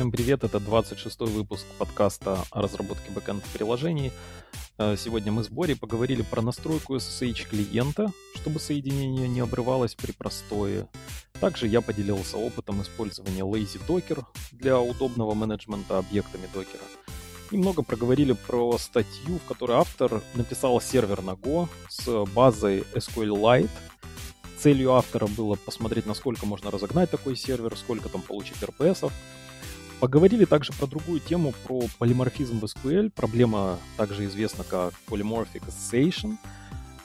Всем привет, это 26-й выпуск подкаста о разработке бэкэнд приложений. Э, сегодня мы с Борей поговорили про настройку SSH клиента, чтобы соединение не обрывалось при простое. Также я поделился опытом использования Lazy Docker для удобного менеджмента объектами докера. Немного проговорили про статью, в которой автор написал сервер на Go с базой SQLite. Целью автора было посмотреть, насколько можно разогнать такой сервер, сколько там получить RPS. Поговорили также про другую тему, про полиморфизм в SQL. Проблема также известна как polymorphic association.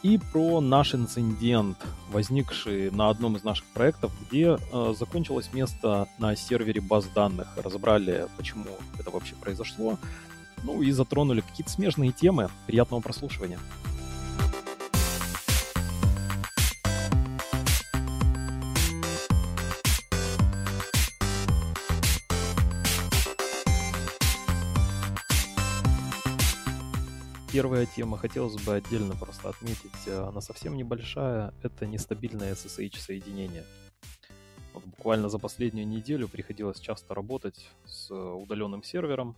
И про наш инцидент, возникший на одном из наших проектов, где э, закончилось место на сервере баз данных. Разобрали, почему это вообще произошло. Ну и затронули какие-то смежные темы. Приятного прослушивания. Первая тема. Хотелось бы отдельно просто отметить, э, она совсем небольшая, это нестабильное SSH-соединение. Вот буквально за последнюю неделю приходилось часто работать с удаленным сервером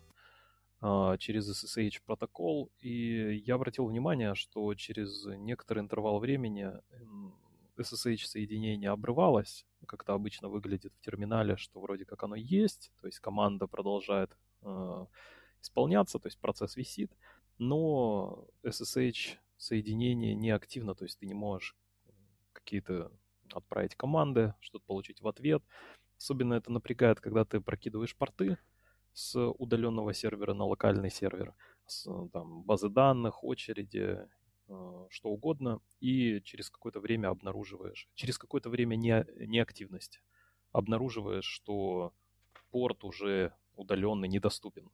а, через SSH протокол, и я обратил внимание, что через некоторый интервал времени SSH-соединение обрывалось, как это обычно выглядит в терминале, что вроде как оно есть, то есть команда продолжает э, исполняться, то есть процесс висит, но SSH соединение не активно, то есть ты не можешь какие-то отправить команды, что-то получить в ответ. Особенно это напрягает, когда ты прокидываешь порты с удаленного сервера на локальный сервер, с там, базы данных, очереди, э, что угодно, и через какое-то время обнаруживаешь, через какое-то время не, неактивности, обнаруживаешь, что порт уже удаленный недоступен.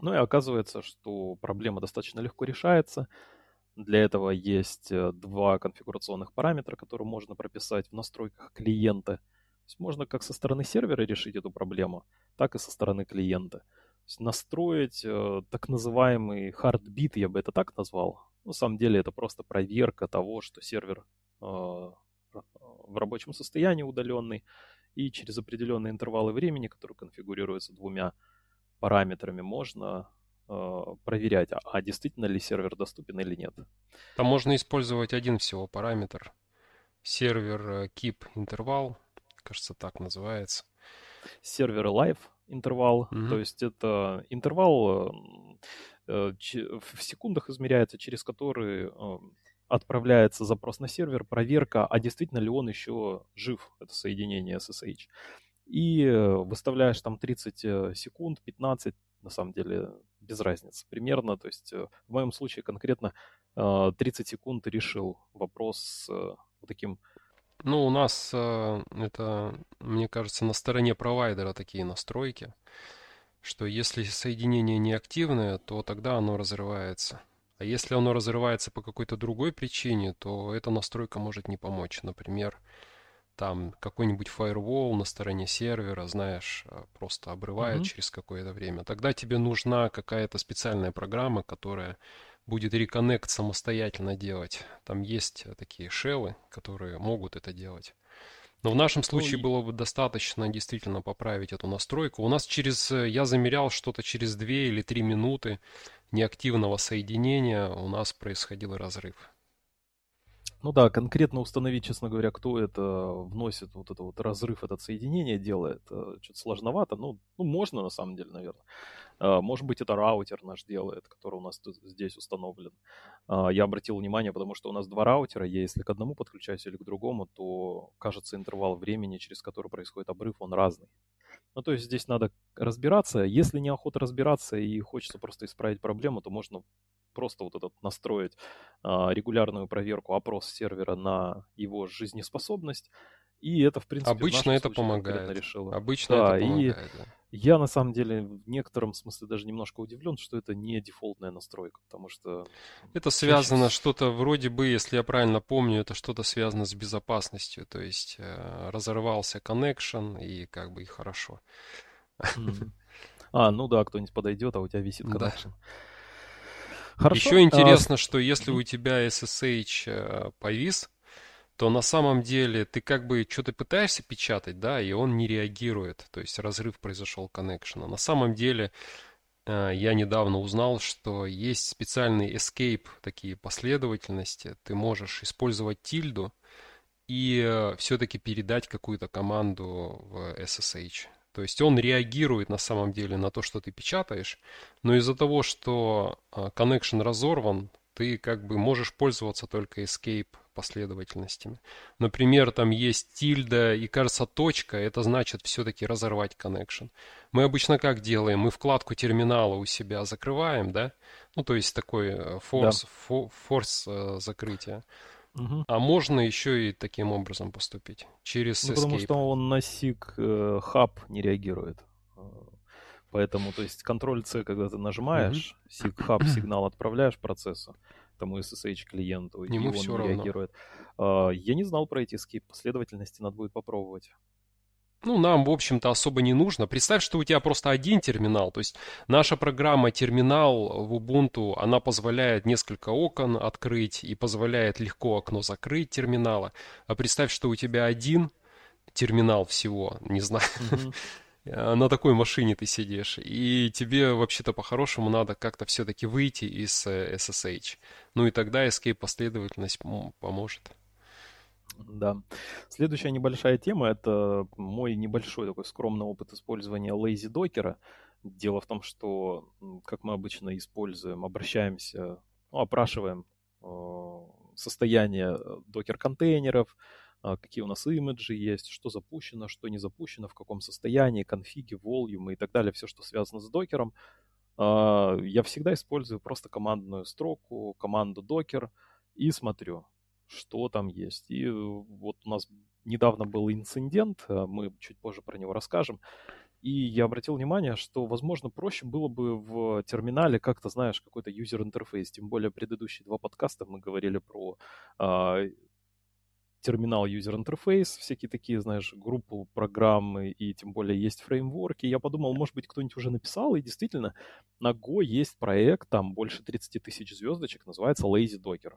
Ну и оказывается, что проблема достаточно легко решается. Для этого есть э, два конфигурационных параметра, которые можно прописать в настройках клиента. То есть можно как со стороны сервера решить эту проблему, так и со стороны клиента. То есть настроить э, так называемый heartbeat, я бы это так назвал. На самом деле это просто проверка того, что сервер э, в рабочем состоянии удаленный, и через определенные интервалы времени, которые конфигурируются двумя параметрами можно э, проверять, а, а действительно ли сервер доступен или нет. Там можно использовать один всего параметр. Сервер э, keep интервал, кажется, так называется. Сервер live интервал, mm-hmm. то есть это интервал э, в секундах измеряется, через который э, отправляется запрос на сервер, проверка, а действительно ли он еще жив, это соединение SSH и э, выставляешь там 30 э, секунд, 15, на самом деле без разницы примерно. То есть э, в моем случае конкретно 30 секунд решил вопрос с таким... Ну, у нас это, мне кажется, на стороне провайдера такие настройки, что если соединение неактивное, то тогда оно разрывается. А если оно разрывается по какой-то другой причине, то эта настройка может не помочь. Например, там какой-нибудь firewall на стороне сервера, знаешь, э, просто обрывает mm-hmm. через какое-то время, тогда тебе нужна какая-то специальная программа, которая будет реконнект самостоятельно делать. Там есть э, такие шеллы, которые могут это делать. Но в нашем случае ну, было бы достаточно действительно поправить эту настройку. У нас через, э, я замерял что-то через 2 или 3 минуты неактивного соединения у нас происходил разрыв. Ну да, конкретно установить, честно говоря, кто это вносит, вот это вот разрыв, этот соединение делает, э, что-то сложновато. Ну, ну, можно на самом деле, наверное. А, может быть, это раутер наш делает, который у нас здесь установлен. А, я обратил внимание, потому что у нас два раутера, я если к одному подключаюсь или к другому, то, кажется, интервал времени, через который происходит обрыв, он разный. Ну, то есть здесь надо разбираться. Если неохота разбираться и хочется просто исправить проблему, то можно просто вот этот настроить а, регулярную проверку, опрос сервера на его жизнеспособность. И это, в принципе, Обычно это помогает. Решило. Обычно да, это помогает, и да. Я, на самом деле, в некотором смысле даже немножко удивлен, что это не дефолтная настройка, потому что... Это связано сейчас... что-то вроде бы, если я правильно помню, это что-то связано с безопасностью, то есть э, разорвался connection и как бы и хорошо. А, ну да, кто-нибудь подойдет, а у тебя висит connection. Да. Хорошо. Еще интересно, а... что если у тебя SSH э, повис, то на самом деле ты как бы что-то пытаешься печатать, да, и он не реагирует. То есть разрыв произошел коннекшена. На самом деле э, я недавно узнал, что есть специальные escape, такие последовательности. Ты можешь использовать тильду и э, все-таки передать какую-то команду в SSH. То есть он реагирует на самом деле на то, что ты печатаешь, но из-за того, что э, connection разорван, ты как бы можешь пользоваться только escape последовательностями. Например, там есть тильда и, кажется, точка, это значит все-таки разорвать connection. Мы обычно как делаем? Мы вкладку терминала у себя закрываем, да? Ну, то есть такой э, force, да. force э, закрытия. Угу. А можно еще и таким образом поступить, через ну, escape. Потому что он на SIG э, хаб не реагирует. Поэтому, то есть, Ctrl-C, когда ты нажимаешь, SIG хаб сигнал отправляешь процессу, тому SSH клиенту, и он все реагирует. Равно. Я не знал про эти escape последовательности, надо будет попробовать. Ну, нам, в общем-то, особо не нужно. Представь, что у тебя просто один терминал. То есть наша программа терминал в Ubuntu, она позволяет несколько окон открыть и позволяет легко окно закрыть терминала. А представь, что у тебя один терминал всего, не знаю. Mm-hmm. на такой машине ты сидишь, и тебе вообще-то по-хорошему надо как-то все-таки выйти из SSH. Э, ну и тогда escape последовательность поможет. Да. Следующая небольшая тема – это мой небольшой такой скромный опыт использования Lazy Docker. Дело в том, что, как мы обычно используем, обращаемся, ну, опрашиваем э, состояние докер-контейнеров, а, какие у нас имиджи есть, что запущено, что не запущено, в каком состоянии, конфиги, волюмы и так далее, все, что связано с докером. А, я всегда использую просто командную строку, команду докер и смотрю, что там есть. И вот у нас недавно был инцидент, а, мы чуть позже про него расскажем. И я обратил внимание, что, возможно, проще было бы в терминале как-то, знаешь, какой-то юзер-интерфейс. Тем более предыдущие два подкаста мы говорили про терминал user interface, всякие такие, знаешь, группу программы и тем более есть фреймворки. Я подумал, может быть, кто-нибудь уже написал, и действительно, на Go есть проект, там больше 30 тысяч звездочек, называется Lazy Docker.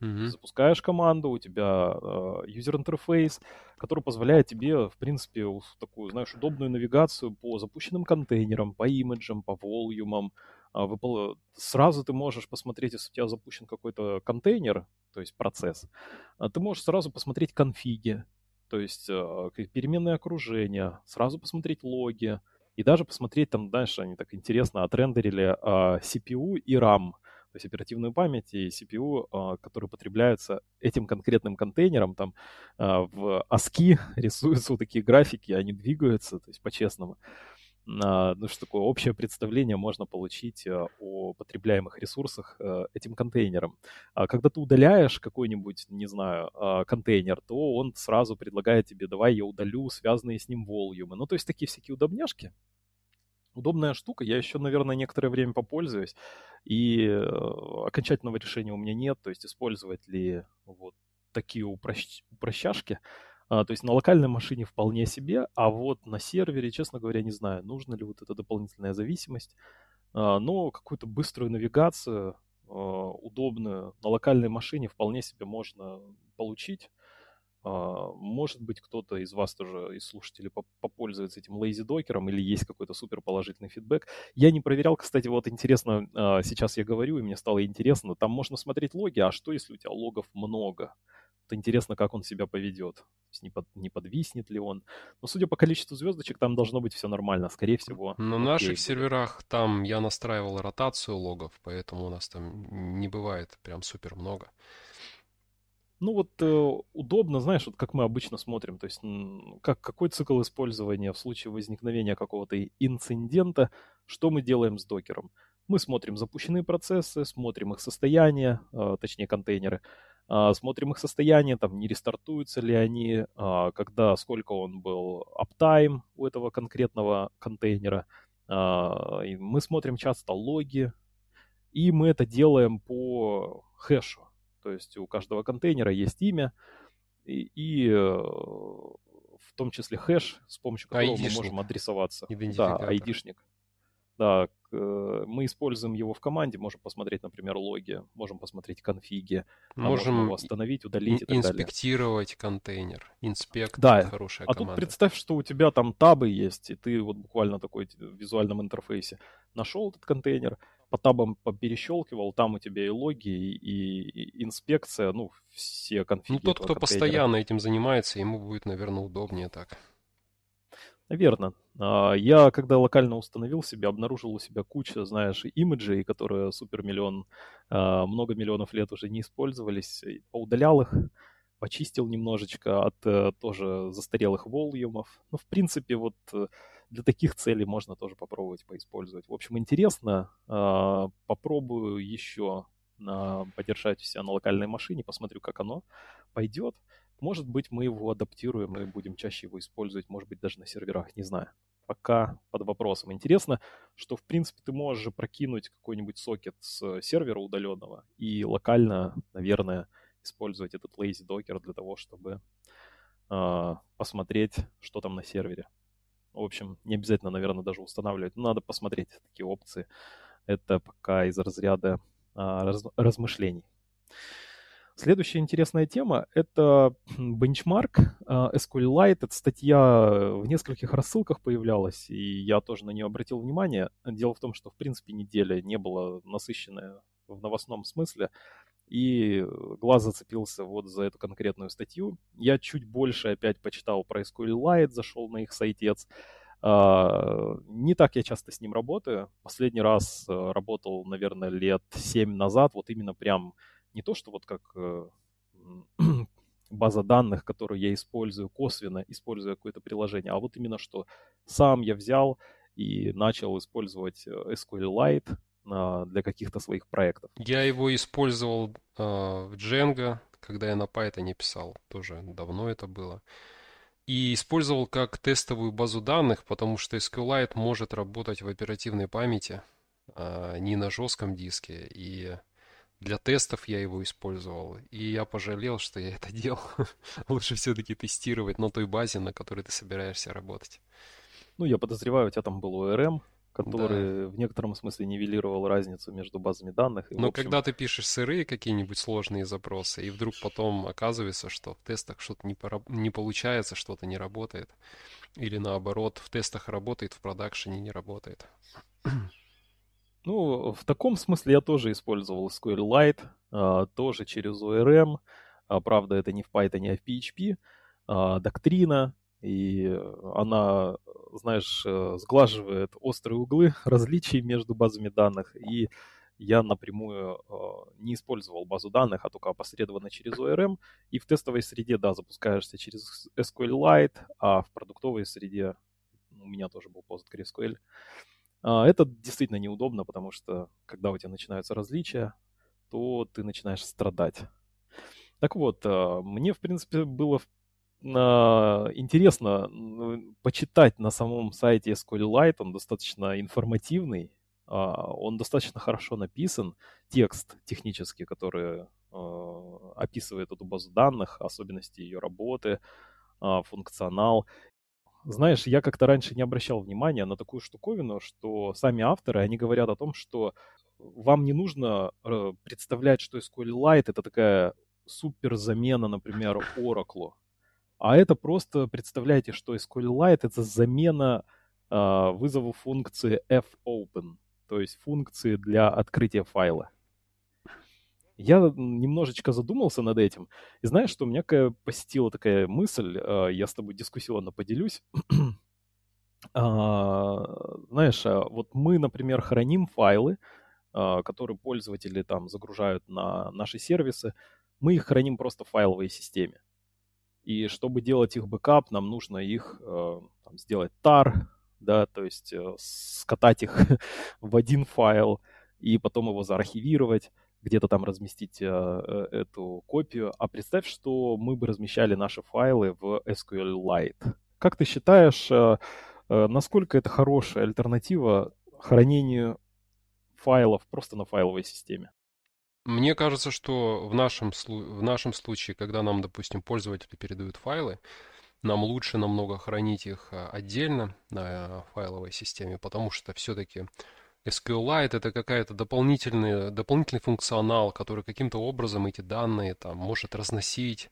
Mm-hmm. Запускаешь команду, у тебя user interface, который позволяет тебе, в принципе, такую, знаешь, удобную навигацию по запущенным контейнерам, по имиджам, по волюмам, а, выпол... сразу ты можешь посмотреть, если у тебя запущен какой-то контейнер, то есть процесс, а, ты можешь сразу посмотреть конфиги, то есть а, переменные окружения, сразу посмотреть логи, и даже посмотреть там, дальше они так интересно отрендерили CPU и RAM, то есть оперативную память и CPU, которые потребляются этим конкретным контейнером, там в ASCII рисуются вот такие графики, они двигаются, то есть по-честному ну, что такое общее представление можно получить о потребляемых ресурсах этим контейнером. А когда ты удаляешь какой-нибудь, не знаю, а, контейнер, то он сразу предлагает тебе, давай я удалю связанные с ним волюмы. Ну, то есть такие всякие удобняшки. Удобная штука, я еще, наверное, некоторое время попользуюсь, и э, окончательного решения у меня нет, то есть использовать ли вот такие упрощ... упрощашки, а, то есть на локальной машине вполне себе, а вот на сервере, честно говоря, не знаю, нужна ли вот эта дополнительная зависимость. А, но какую-то быструю навигацию, а, удобную, на локальной машине вполне себе можно получить. А, может быть, кто-то из вас тоже, из слушателей, попользуется этим lazy докером или есть какой-то супер положительный фидбэк. Я не проверял, кстати, вот интересно, а, сейчас я говорю, и мне стало интересно, там можно смотреть логи, а что, если у тебя логов много? Вот интересно, как он себя поведет. То есть не, под, не подвиснет ли он. Но судя по количеству звездочек, там должно быть все нормально, скорее всего. На наших будет. серверах там я настраивал ротацию логов, поэтому у нас там не бывает прям супер много. Ну вот э, удобно, знаешь, вот как мы обычно смотрим, то есть как, какой цикл использования в случае возникновения какого-то инцидента, что мы делаем с докером. Мы смотрим запущенные процессы, смотрим их состояние, э, точнее контейнеры, э, смотрим их состояние, там не рестартуются ли они, э, когда, сколько он был uptime у этого конкретного контейнера. Э, мы смотрим часто логи, и мы это делаем по хэшу. То есть у каждого контейнера есть имя и, и э, в том числе хэш, с помощью которого мы можем адресоваться. Да, айдишник. да, мы используем его в команде, можем посмотреть, например, логи, можем посмотреть конфиги, можем, а можем его остановить, удалить и так инспектировать далее. контейнер. Инспект да. хорошая а команда. тут представь, что у тебя там табы есть, и ты вот буквально такой в визуальном интерфейсе нашел этот контейнер, по табам перещелкивал, там у тебя и логи, и, и инспекция, ну, все конфиги. Ну, тот, кто контейнера. постоянно этим занимается, ему будет, наверное, удобнее так. Верно. А, я, когда локально установил себя, обнаружил у себя кучу, знаешь, имиджей, которые супер миллион, а, много миллионов лет уже не использовались. Поудалял их, почистил немножечко от э, тоже застарелых волюмов. Ну, в принципе, вот э, для таких целей можно тоже попробовать поиспользовать. В общем, интересно. А, попробую еще подержать себя на локальной машине, посмотрю, как оно пойдет. Может быть, мы его адаптируем и будем чаще его использовать, может быть, даже на серверах, не знаю. Пока под вопросом. Интересно, что, в принципе, ты можешь же прокинуть какой-нибудь сокет с сервера удаленного и локально, наверное, использовать этот lazy docker для того, чтобы э, посмотреть, что там на сервере. В общем, не обязательно, наверное, даже устанавливать. Но надо посмотреть такие опции. Это пока из разряда э, раз, размышлений. Следующая интересная тема — это бенчмарк а, SQLite. Эта статья в нескольких рассылках появлялась, и я тоже на нее обратил внимание. Дело в том, что, в принципе, неделя не была насыщенная в новостном смысле, и глаз зацепился вот за эту конкретную статью. Я чуть больше опять почитал про SQLite, зашел на их сайтец. А, не так я часто с ним работаю. Последний раз э, работал, наверное, лет 7 назад, вот именно прям не то, что вот как э, база данных, которую я использую косвенно, используя какое-то приложение, а вот именно что сам я взял и начал использовать э, SQLite для каких-то своих проектов. Я его использовал э, в Django, когда я на Python писал, тоже давно это было. И использовал как тестовую базу данных, потому что SQLite может работать в оперативной памяти, а не на жестком диске. И для тестов я его использовал, и я пожалел, что я это делал. Лучше все-таки тестировать на той базе, на которой ты собираешься работать. Ну, я подозреваю, у тебя там был ORM, который да. в некотором смысле нивелировал разницу между базами данных. И, Но общем... когда ты пишешь сырые какие-нибудь сложные запросы, и вдруг потом оказывается, что в тестах что-то не, пора... не получается, что-то не работает, или наоборот, в тестах работает, в продакшене не работает. Ну, в таком смысле я тоже использовал SQLite, а, тоже через ORM. А, правда, это не в Python, а в PHP. А, доктрина, и она, знаешь, э, сглаживает острые углы различий между базами данных. И я напрямую не использовал базу данных, а только опосредованно через ORM. И в тестовой среде, да, запускаешься через SQLite, а в продуктовой среде у меня тоже был PostgreSQL. А, это действительно неудобно, потому что когда у тебя начинаются различия, то ты начинаешь страдать. Так вот, а, мне, в принципе, было интересно почитать на самом сайте SQLite, он достаточно информативный, он достаточно хорошо написан, текст технический, который описывает эту базу данных, особенности ее работы, функционал. Знаешь, я как-то раньше не обращал внимания на такую штуковину, что сами авторы, они говорят о том, что вам не нужно э, представлять, что SQLite это такая супер замена, например, Oracle. А это просто представляете, что SQLite это замена э, вызову функции fopen, то есть функции для открытия файла я немножечко задумался над этим. И знаешь, что у меня посетила такая мысль, а, я с тобой дискуссионно поделюсь. А, знаешь, а, вот мы, например, храним файлы, которые пользователи там загружают на наши сервисы, мы их храним просто в файловой системе. И чтобы делать их бэкап, нам нужно их там, сделать tar, да, то есть э, скатать их в один файл и потом его заархивировать где-то там разместить э, э, эту копию. А представь, что мы бы размещали наши файлы в SQLite. Как ты считаешь, э, э, насколько это хорошая альтернатива хранению файлов просто на файловой системе? Мне кажется, что в нашем, в нашем случае, когда нам, допустим, пользователи передают файлы, нам лучше намного хранить их а, отдельно на файловой системе, потому что все-таки SQLite это какая-то дополнительный, дополнительный функционал, который каким-то образом эти данные там может разносить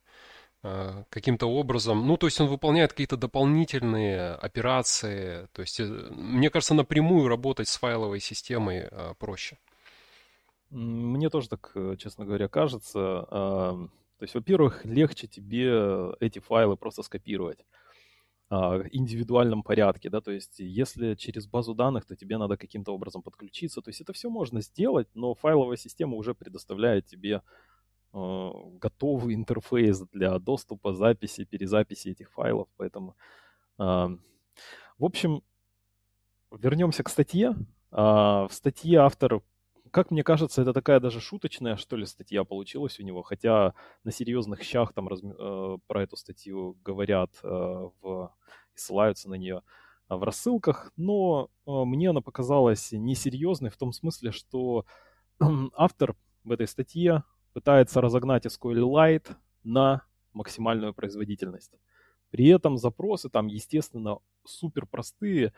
а, каким-то образом. Ну, то есть он выполняет какие-то дополнительные операции. То есть, э, мне кажется, напрямую работать с файловой системой а, проще. Мне тоже так, э, честно говоря, кажется. То есть, во-первых, легче тебе эти файлы просто скопировать а, индивидуальном порядке, да, то есть если через базу данных, то тебе надо каким-то образом подключиться, то есть это все можно сделать, но файловая система уже предоставляет тебе э, готовый интерфейс для доступа, записи, перезаписи этих файлов, поэтому, э, в общем, вернемся к статье. Э, в статье автор как мне кажется, это такая даже шуточная, что ли, статья получилась у него, хотя на серьезных щах там раз, э, про эту статью говорят э, в, и ссылаются на нее э, в рассылках, но э, мне она показалась несерьезной в том смысле, что автор в этой статье пытается разогнать SQLite на максимальную производительность. При этом запросы там, естественно, супер простые,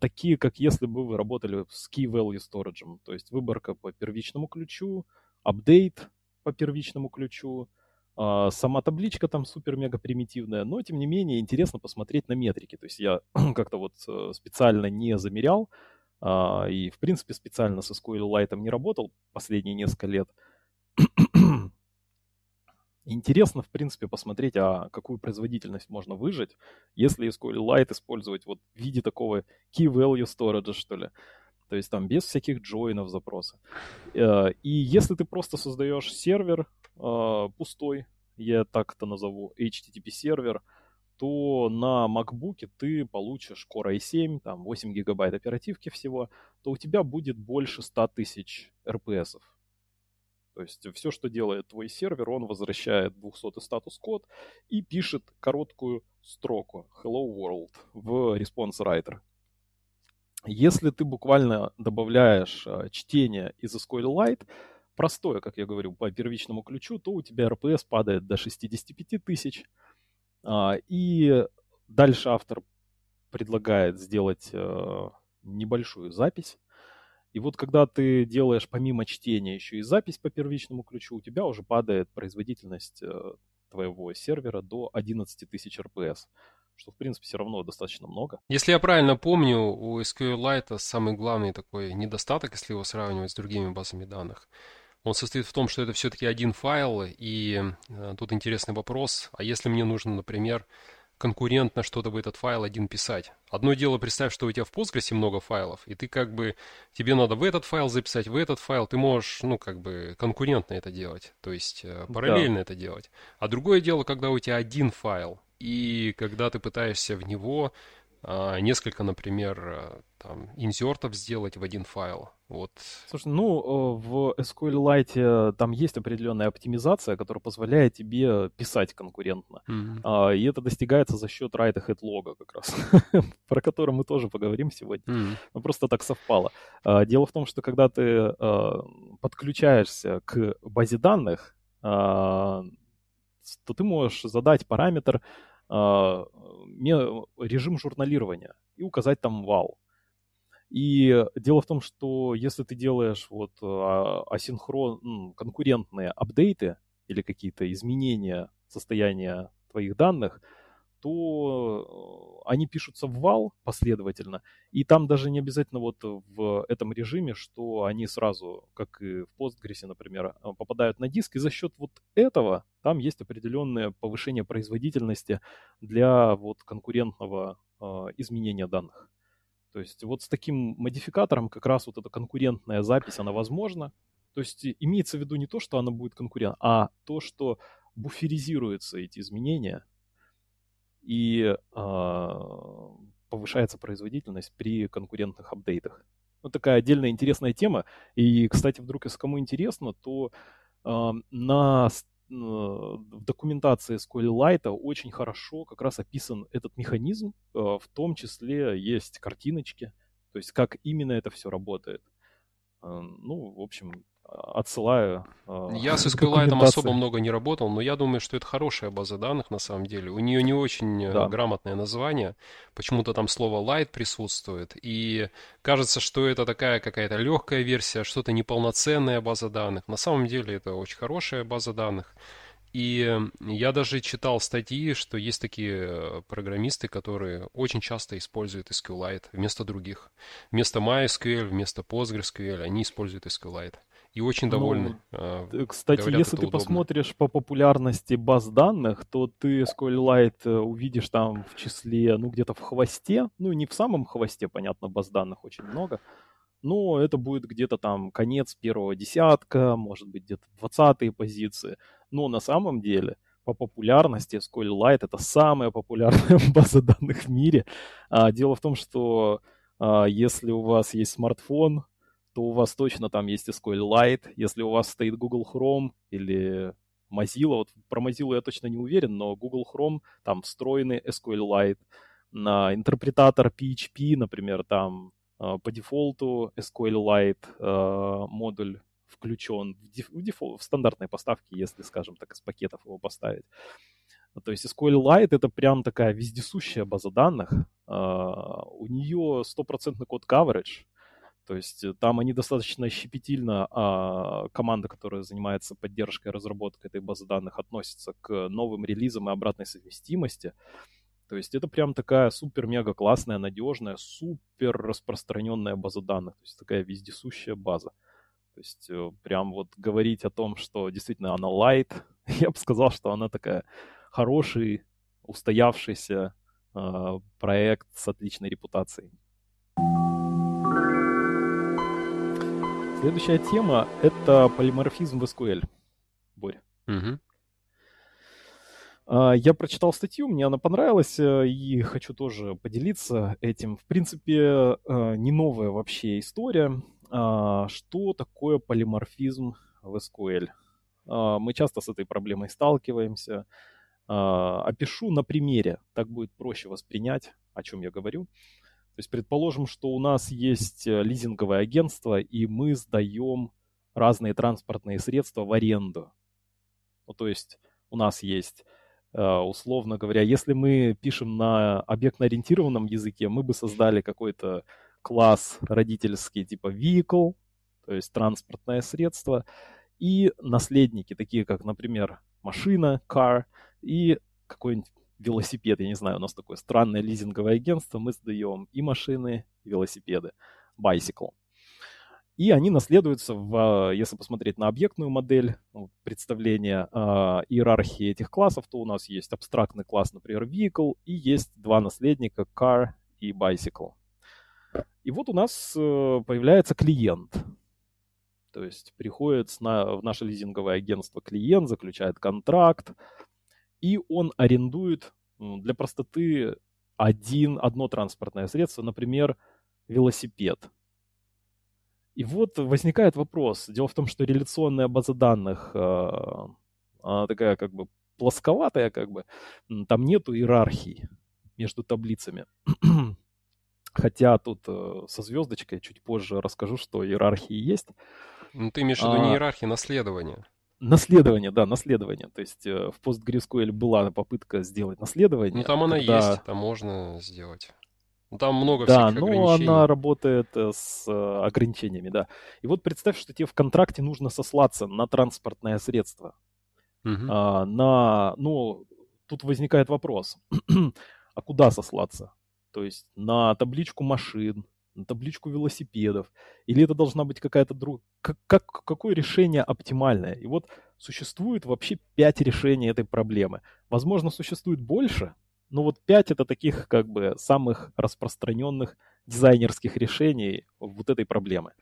такие, как если бы вы работали с Key Value Storage, то есть выборка по первичному ключу, апдейт по первичному ключу, а, сама табличка там супер-мега примитивная, но тем не менее интересно посмотреть на метрики. То есть я как-то вот э, специально не замерял а, и в принципе специально со SQLite не работал последние несколько лет. Интересно, в принципе, посмотреть, а какую производительность можно выжать, если SQLite использовать вот в виде такого key value storage, что ли. То есть там без всяких джойнов запроса. Э, и если ты просто создаешь сервер э, пустой, я так это назову, HTTP сервер, то на MacBook ты получишь Core i7, там 8 гигабайт оперативки всего, то у тебя будет больше 100 тысяч RPS. То есть все, что делает твой сервер, он возвращает 200 статус-код и пишет короткую строку Hello World в response writer. Если ты буквально добавляешь а, чтение из SQLite, простое, как я говорю, по первичному ключу, то у тебя RPS падает до 65 тысяч. А, и дальше автор предлагает сделать а, небольшую запись и вот когда ты делаешь помимо чтения еще и запись по первичному ключу, у тебя уже падает производительность э, твоего сервера до 11 тысяч RPS что, в принципе, все равно достаточно много. Если я правильно помню, у SQLite самый главный такой недостаток, если его сравнивать с другими базами данных, он состоит в том, что это все-таки один файл, и э, тут интересный вопрос, а если мне нужно, например, конкурентно что-то в этот файл один писать. Одно дело, представь, что у тебя в Postgres много файлов, и ты как бы, тебе надо в этот файл записать, в этот файл, ты можешь, ну, как бы конкурентно это делать, то есть э, параллельно да. это делать. А другое дело, когда у тебя один файл, и когда ты пытаешься в него несколько, например, э, там, инсертов сделать в один файл. Вот. Слушай, ну, э, в SQLite там есть определенная оптимизация, которая позволяет тебе писать конкурентно. Mm-hmm. И это достигается за счет write ahead лога как раз, про который мы тоже поговорим сегодня. Mm-hmm. Просто так совпало. А, дело в том, что когда ты а, подключаешься к базе данных, то ты можешь задать параметр режим журналирования и указать там вал. И дело в том, что если ты делаешь вот а, асинхрон, конкурентные апдейты или какие-то изменения состояния твоих данных, то они пишутся в вал последовательно, и там даже не обязательно вот в этом режиме, что они сразу, как и в Postgres, например, а, попадают на диск, и за счет вот этого там есть определенное повышение производительности для вот конкурентного э, изменения данных. То есть вот с таким модификатором как раз вот эта конкурентная запись, она возможна. То есть имеется в виду не то, что она будет конкурент, а то, что буферизируются эти изменения и э, повышается производительность при конкурентных апдейтах. Вот такая отдельная интересная тема. И, кстати, вдруг, если кому интересно, то э, на в документации SQLite очень хорошо как раз описан этот механизм, э, в том числе есть картиночки, то есть как именно это все работает. Э, ну, в общем, отсылаю. Я с SQLite особо много не работал, но я думаю, что это хорошая база данных на самом деле. У нее не очень да. грамотное название. Почему-то там слово light присутствует. И кажется, что это такая какая-то легкая версия, что-то неполноценная база данных. На самом деле это очень хорошая база данных. И я даже читал статьи, что есть такие э, программисты, которые очень часто используют SQLite вместо других. Вместо MySQL, вместо PostgreSQL они используют SQLite. И очень ну, довольны. Ну, кстати, Говорят, если ты удобно. посмотришь по популярности баз данных, то ты SQLite э, увидишь там в числе, ну, где-то в хвосте. Ну, не в самом хвосте, понятно, баз данных очень много. Но это будет где-то там конец первого десятка, может быть, где-то двадцатые позиции. Но на самом деле по популярности SQLite это самая популярная база данных в мире. А, дело в том, что а, если у вас есть смартфон, то у вас точно там есть SQLite. Если у вас стоит Google Chrome или Mozilla, вот про Mozilla я точно не уверен, но Google Chrome, там встроенный SQLite. На интерпретатор PHP, например, там а, по дефолту SQLite а, модуль включен в, деф, в, дефолт, в стандартной поставке, если, скажем так, из пакетов его поставить. То есть SQLite это прям такая вездесущая база данных. Uh, у нее стопроцентный код coverage. То есть э, там они достаточно щепетильно, а команда, которая занимается поддержкой и разработкой этой базы данных, относится к новым релизам и обратной совместимости. То есть это прям такая супер-мега классная, надежная, супер распространенная база данных. То есть такая вездесущая база. То есть э, прям вот говорить о том, что действительно она light, я бы сказал, что она такая хороший, устоявшийся э, проект с отличной репутацией. Следующая тема — это полиморфизм в SQL. Боря. Угу. Я прочитал статью, мне она понравилась, э, и хочу тоже поделиться этим. В принципе, э, не новая вообще история. А, что такое полиморфизм в SQL? А, мы часто с этой проблемой сталкиваемся. А, опишу на примере, так будет проще воспринять, о чем я говорю. То есть предположим, что у нас есть э, лизинговое агентство, и мы сдаем разные транспортные средства в аренду. Ну, то есть у нас есть, условно говоря, если мы пишем на объектно-ориентированном языке, мы бы создали какой-то класс родительский типа vehicle, то есть транспортное средство, и наследники, такие как, например, машина, car, и какой-нибудь велосипед, я не знаю, у нас такое странное лизинговое агентство, мы сдаем и машины, и велосипеды, bicycle. И они наследуются, в, если посмотреть на объектную модель представления э, иерархии этих классов, то у нас есть абстрактный класс, например, vehicle, и есть два наследника car и bicycle. И вот у нас э, появляется клиент. То есть приходит на, в наше лизинговое агентство клиент, заключает контракт, и он арендует для простоты один, одно транспортное средство, например, велосипед. И вот возникает вопрос. Дело в том, что реляционная база данных, э, она такая как бы плосковатая, как бы, там нету иерархии между таблицами. Хотя тут э, со звездочкой чуть позже расскажу, что иерархии есть. Ну, ты имеешь в виду а, не иерархии, наследование. Наследование, да, наследование. То есть э, в PostgreSQL была попытка сделать наследование. Ну, там она когда... есть, там можно сделать. Ну, там много да, всяких но она работает э, с э, ограничениями, да. И вот представь, что тебе в контракте нужно сослаться на транспортное средство. Угу. А, на, ну, тут возникает вопрос, а куда сослаться? то есть на табличку машин, на табличку велосипедов, или это должна быть какая-то друг... Как, как, какое решение оптимальное? И вот существует вообще пять решений этой проблемы. Возможно, существует больше, но вот пять это таких как бы самых распространенных дизайнерских решений вот этой проблемы.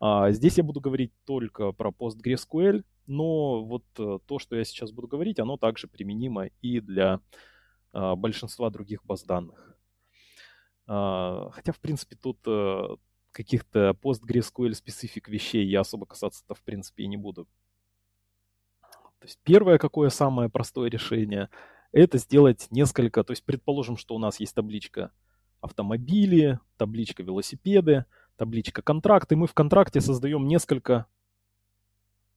А, здесь я буду говорить только про PostgreSQL, но вот э, то, что я сейчас буду говорить, оно также применимо и для а, большинства других баз данных. А, хотя, в принципе, тут э, каких-то PostgreSQL специфик вещей я особо касаться-то, в принципе, и не буду. То есть первое, какое самое простое решение, это сделать несколько, то есть предположим, что у нас есть табличка автомобили, табличка велосипеды, табличка контракты, мы в контракте создаем несколько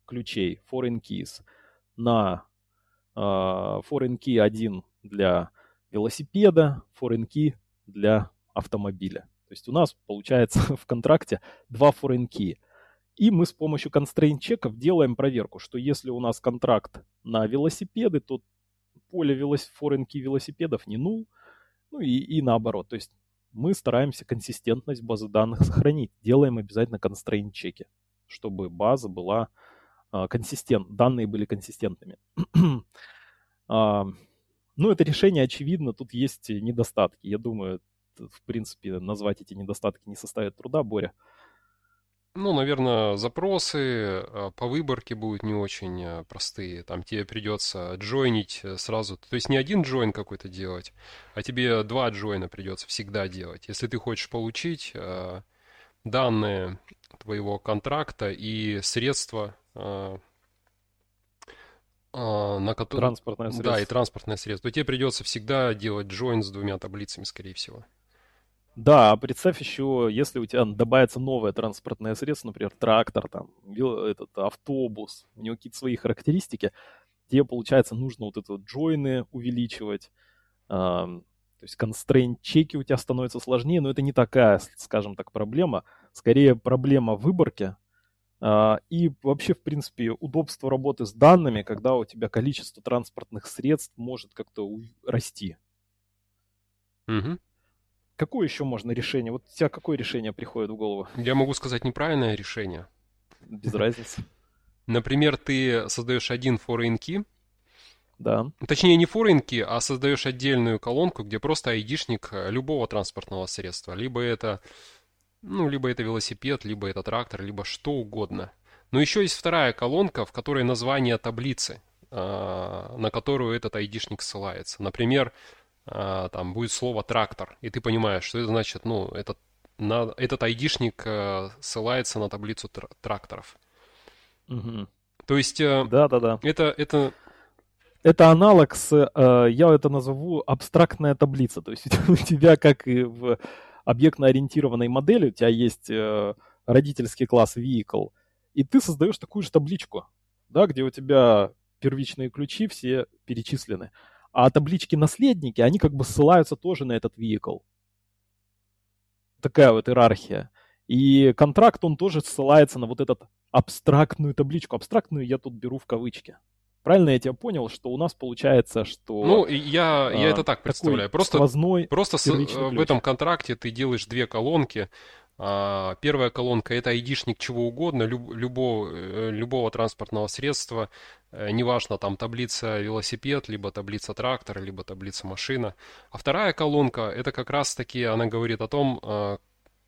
ключей, foreign keys, на э, foreign key один для велосипеда, foreign key для автомобиля. То есть у нас получается в контракте два foreign key. И мы с помощью constraint чеков делаем проверку, что если у нас контракт на велосипеды, то поле велос... foreign key велосипедов не null, ну и, и наоборот. То есть мы стараемся консистентность базы данных сохранить. Делаем обязательно constraint чеки, чтобы база была а, консистент, данные были консистентными. а, ну, это решение очевидно, тут есть недостатки. Я думаю, в принципе, назвать эти недостатки не составит труда, Боря. Ну, наверное, запросы а, по выборке будут не очень а, простые. Там тебе придется джойнить э, сразу. То есть не один джойн какой-то делать, а тебе два джойна придется всегда делать. Если ты хочешь получить а, данные твоего контракта и средства, на которые... Транспортное средство. Да, и транспортное средство, то тебе придется всегда делать джойн с двумя таблицами, скорее всего. Да, а представь еще, если у тебя добавится новое транспортное средство, например, трактор, там, этот автобус, у него какие-то свои характеристики, тебе, получается, нужно вот это джойны увеличивать, то есть constraint чеки у тебя становятся сложнее, но это не такая, скажем так, проблема, скорее проблема выборки, э, и вообще, в принципе, удобство работы с данными, когда у тебя количество транспортных средств может как-то расти. Угу. Какое еще можно решение? Вот у тебя какое решение приходит в голову? Я могу сказать неправильное решение. Без разницы. Например, ты создаешь один foreign key, да. Точнее, не key, а создаешь отдельную колонку, где просто айдишник любого транспортного средства. Либо это, ну, либо это велосипед, либо это трактор, либо что угодно. Но еще есть вторая колонка, в которой название таблицы, а, на которую этот айдишник ссылается. Например, там будет слово трактор, и ты понимаешь, что это значит, ну, этот, на, этот айдишник э, ссылается на таблицу тр- тракторов. Угу. То есть э, да, да, да. Это, это... это аналог с, э, я это назову абстрактная таблица. То есть у тебя, как и в объектно-ориентированной модели, у тебя есть родительский класс vehicle, и ты создаешь такую же табличку, да, где у тебя первичные ключи все перечислены. А таблички наследники, они как бы ссылаются тоже на этот vehicle. Такая вот иерархия. И контракт, он тоже ссылается на вот этот абстрактную табличку. Абстрактную я тут беру в кавычки. Правильно я тебя понял, что у нас получается, что... Ну, я, я а, это так представляю. Просто, просто с, в ключ. этом контракте ты делаешь две колонки, первая колонка это айдишник чего угодно, люб, любого, э, любого транспортного средства, э, неважно там таблица велосипед, либо таблица трактор, либо таблица машина. А вторая колонка это как раз таки, она говорит о том, а,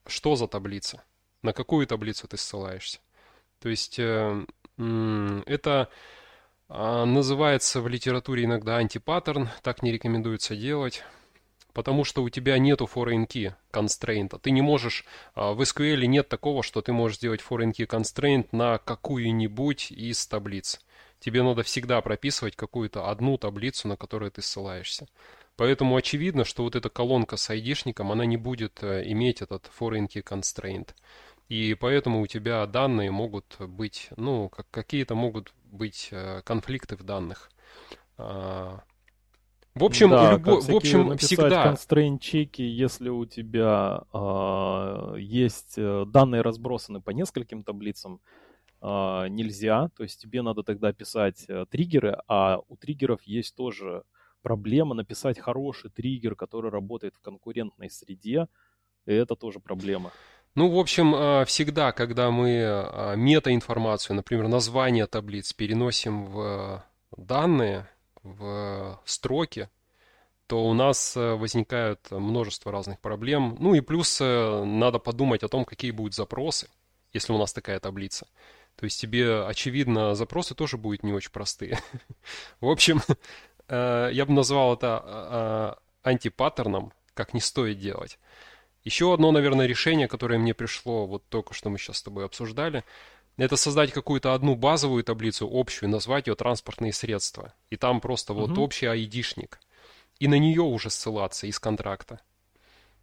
что за таблица, на какую таблицу ты ссылаешься. То есть э, это а, называется в литературе иногда антипаттерн, так не рекомендуется делать потому что у тебя нету foreign key constraint. Ты не можешь, а, в SQL нет такого, что ты можешь сделать foreign key constraint на какую-нибудь из таблиц. Тебе надо всегда прописывать какую-то одну таблицу, на которую ты ссылаешься. Поэтому очевидно, что вот эта колонка с айдишником, она не будет э, иметь этот foreign key constraint. И поэтому у тебя данные могут быть, ну, какие-то могут быть э, конфликты в данных. А, в общем, да, любо, в общем, всегда. constraint чеки, если у тебя э, есть э, данные разбросаны по нескольким таблицам, э, нельзя. То есть тебе надо тогда писать э, триггеры, а у триггеров есть тоже проблема написать хороший триггер, который работает в конкурентной среде. И это тоже проблема. Ну, в общем, э, всегда, когда мы э, метаинформацию, например, название таблиц переносим в данные, в строки, то у нас э, возникают множество разных проблем. Ну и плюс э, надо подумать о том, какие будут запросы, если у нас такая таблица. То есть тебе, очевидно, запросы тоже будут не очень простые. В общем, э, я бы назвал это антипаттерном, как не стоит делать. Еще одно, наверное, решение, которое мне пришло, вот только что мы сейчас с тобой обсуждали, это создать какую-то одну базовую таблицу общую, назвать ее транспортные средства. И там просто угу. вот общий айдишник. И на нее уже ссылаться из контракта.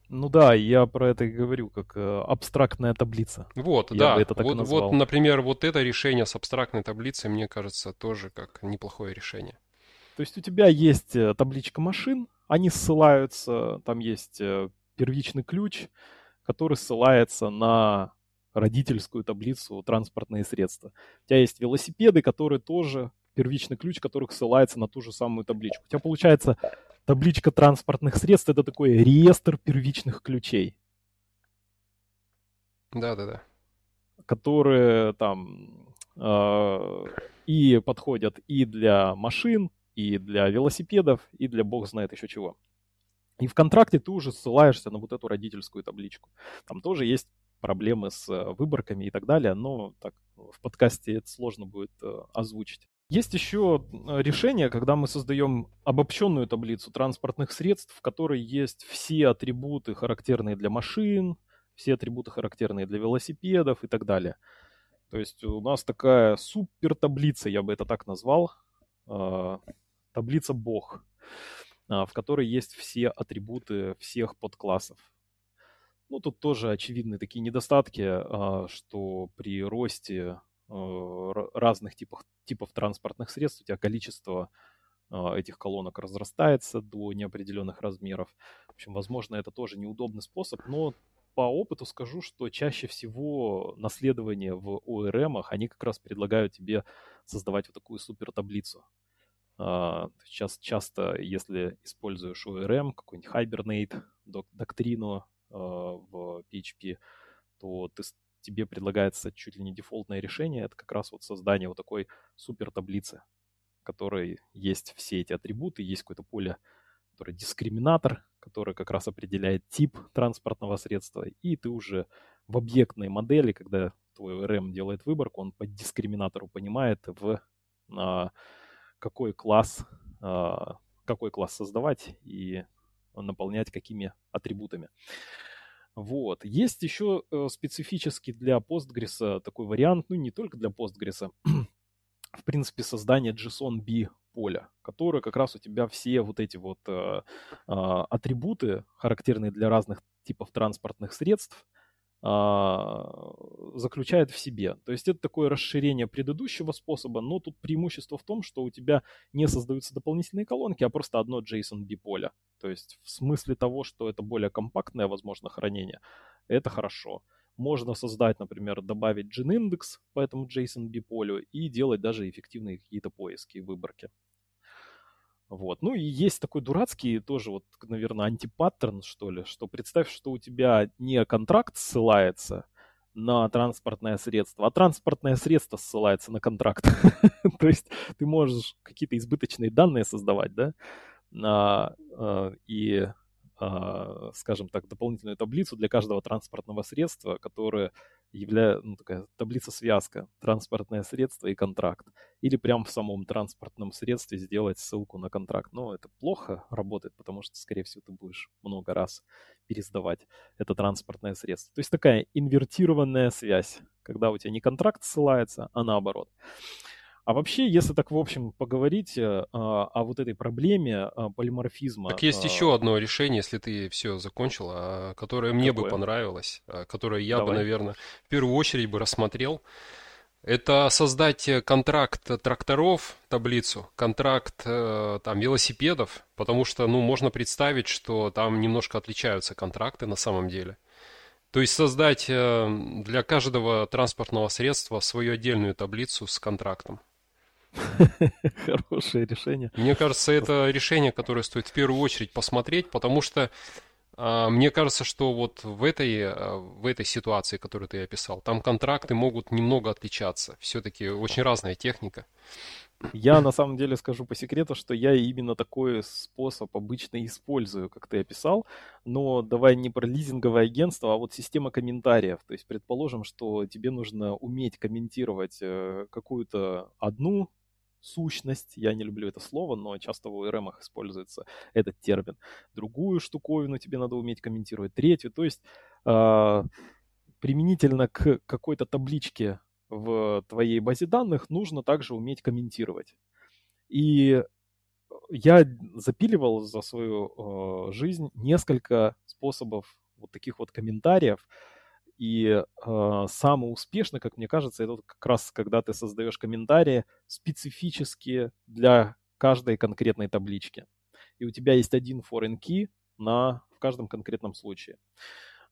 Ну да, я про это и говорю, как э, абстрактная таблица. Вот, Я да. это так вот, вот, например, вот это решение с абстрактной таблицей, мне кажется, тоже как неплохое решение. То есть у тебя есть э, табличка машин, они ссылаются, там есть э, первичный ключ, который ссылается на родительскую таблицу транспортные средства. У тебя есть велосипеды, которые тоже первичный ключ, которых ссылается на ту же самую табличку. У тебя получается табличка транспортных средств, это такой реестр первичных ключей, Да-да-да. которые там э, и подходят и для машин, и для велосипедов, и для бог знает еще чего. И в контракте ты уже ссылаешься на вот эту родительскую табличку. Там тоже есть проблемы с э, выборками и так далее, но так в подкасте это сложно будет э, озвучить. Есть еще э, решение, когда мы создаем обобщенную таблицу транспортных средств, в которой есть все атрибуты, характерные для машин, все атрибуты, характерные для велосипедов и так далее. То есть у нас такая супер таблица, я бы это так назвал, э, таблица Бог, э, в которой есть все атрибуты всех подклассов. Ну, тут тоже очевидны такие недостатки, э, что при росте р- разных типов, типов транспортных средств у тебя количество э, этих колонок разрастается до неопределенных размеров. В общем, возможно, это тоже неудобный способ, но по опыту скажу, что чаще всего наследование в ORM, они как раз предлагают тебе создавать вот такую супер таблицу. А, Сейчас часто, если используешь ORM, какой-нибудь Hibernate, док- доктрину а, в PHP, то ты, тебе предлагается чуть ли не дефолтное решение. Это как раз вот создание вот такой супер таблицы, в которой есть все эти атрибуты, есть какое-то поле, которое дискриминатор, который как раз определяет тип транспортного средства, и ты уже в объектной модели, когда твой ORM делает выборку, он по дискриминатору понимает, в а, какой класс, а, какой класс создавать и наполнять какими атрибутами. Вот. Есть еще э, специфический для Postgres такой вариант, ну не только для Postgres, в принципе, создание JSON-B поля, которое как раз у тебя все вот эти вот э, а, атрибуты, характерные для разных типов транспортных средств, заключает в себе. То есть это такое расширение предыдущего способа, но тут преимущество в том, что у тебя не создаются дополнительные колонки, а просто одно JSON-B поле. То есть в смысле того, что это более компактное, возможно, хранение, это хорошо. Можно создать, например, добавить gin-индекс по этому JSON-B полю и делать даже эффективные какие-то поиски и выборки. Вот. Ну и есть такой дурацкий тоже вот, наверное, антипаттерн, что ли, что представь, что у тебя не контракт ссылается на транспортное средство, а транспортное средство ссылается на контракт. То есть ты можешь какие-то избыточные данные создавать, да, а, и, а, скажем так, дополнительную таблицу для каждого транспортного средства, которое является, ну, такая таблица-связка, транспортное средство и контракт. Или прям в самом транспортном средстве сделать ссылку на контракт. Но это плохо работает, потому что, скорее всего, ты будешь много раз пересдавать это транспортное средство. То есть такая инвертированная связь, когда у тебя не контракт ссылается, а наоборот. А вообще, если так в общем поговорить э, о, о вот этой проблеме э, полиморфизма. Так есть э, еще одно решение, если ты все закончил, а, которое мне бы Какое? понравилось, а, которое я бы, Давай. наверное, в первую очередь бы рассмотрел. Это создать контракт тракторов, таблицу, контракт там велосипедов, потому что, ну, можно представить, что там немножко отличаются контракты на самом деле. То есть создать для каждого транспортного средства свою отдельную таблицу с контрактом. Хорошее решение. Мне кажется, это решение, которое стоит в первую очередь посмотреть, потому что а, мне кажется, что вот в этой, а, в этой ситуации, которую ты описал, там контракты могут немного отличаться. Все-таки очень разная техника. Я на самом деле скажу по секрету, что я именно такой способ обычно использую, как ты описал. Но давай не про лизинговое агентство, а вот система комментариев. То есть предположим, что тебе нужно уметь комментировать э, какую-то одну сущность, я не люблю это слово, но часто в ORM используется этот термин. Другую штуковину тебе надо уметь комментировать, третью. То есть э, применительно к какой-то табличке в твоей базе данных нужно также уметь комментировать. И я запиливал за свою э, жизнь несколько способов вот таких вот комментариев. И э, самый успешный, как мне кажется, это как раз когда ты создаешь комментарии специфические для каждой конкретной таблички. И у тебя есть один foreign key на, в каждом конкретном случае.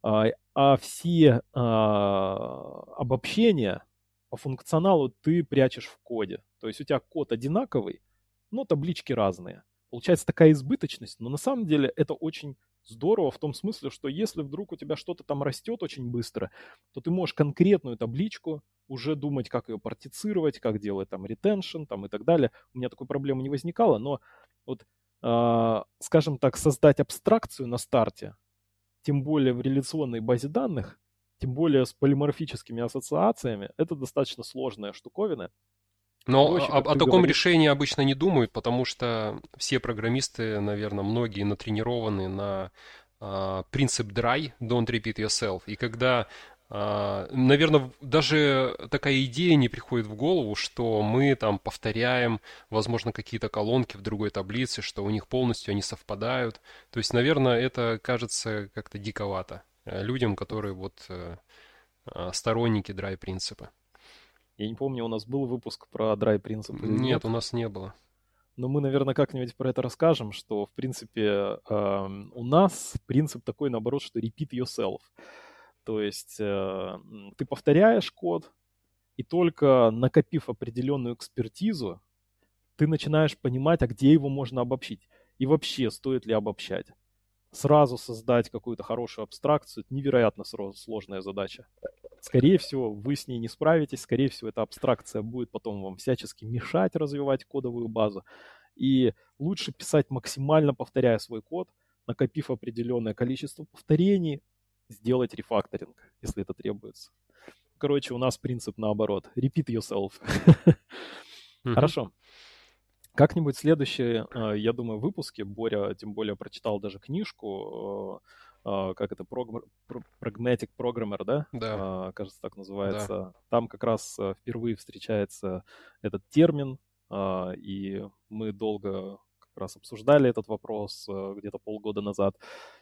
А, а все а, обобщения по функционалу ты прячешь в коде. То есть у тебя код одинаковый, но таблички разные. Получается такая избыточность, но на самом деле это очень здорово в том смысле, что если вдруг у тебя что-то там растет очень быстро, то ты можешь конкретную табличку уже думать, как ее партицировать, как делать там ретеншн там и так далее. У меня такой проблемы не возникало, но вот, э, скажем так, создать абстракцию на старте, тем более в реляционной базе данных, тем более с полиморфическими ассоциациями, это достаточно сложная штуковина. Но Проще, о, о таком говоришь. решении обычно не думают, потому что все программисты, наверное, многие натренированы на э, принцип dry, don't repeat yourself. И когда, э, наверное, даже такая идея не приходит в голову, что мы там повторяем, возможно, какие-то колонки в другой таблице, что у них полностью они совпадают. То есть, наверное, это кажется как-то диковато э, людям, которые вот э, сторонники dry принципа. Я не помню, у нас был выпуск про драй принцип нет, нет, у нас не было. Но мы, наверное, как-нибудь про это расскажем, что, в принципе, э, у нас принцип такой, наоборот, что repeat yourself. То есть э, ты повторяешь код, и только накопив определенную экспертизу, ты начинаешь понимать, а где его можно обобщить. И вообще, стоит ли обобщать. Сразу создать какую-то хорошую абстракцию – это невероятно сложная задача скорее всего, вы с ней не справитесь, скорее всего, эта абстракция будет потом вам всячески мешать развивать кодовую базу. И лучше писать максимально повторяя свой код, накопив определенное количество повторений, сделать рефакторинг, если это требуется. Короче, у нас принцип наоборот. Repeat yourself. Хорошо. Как-нибудь следующие, э, я думаю, выпуски, Боря тем более прочитал даже книжку э, а, как это, Pragmatic Programmer, да? Да. А, кажется, так называется. Да. Там как раз а, впервые встречается этот термин, и мы долго как раз обсуждали этот вопрос где-то полгода назад.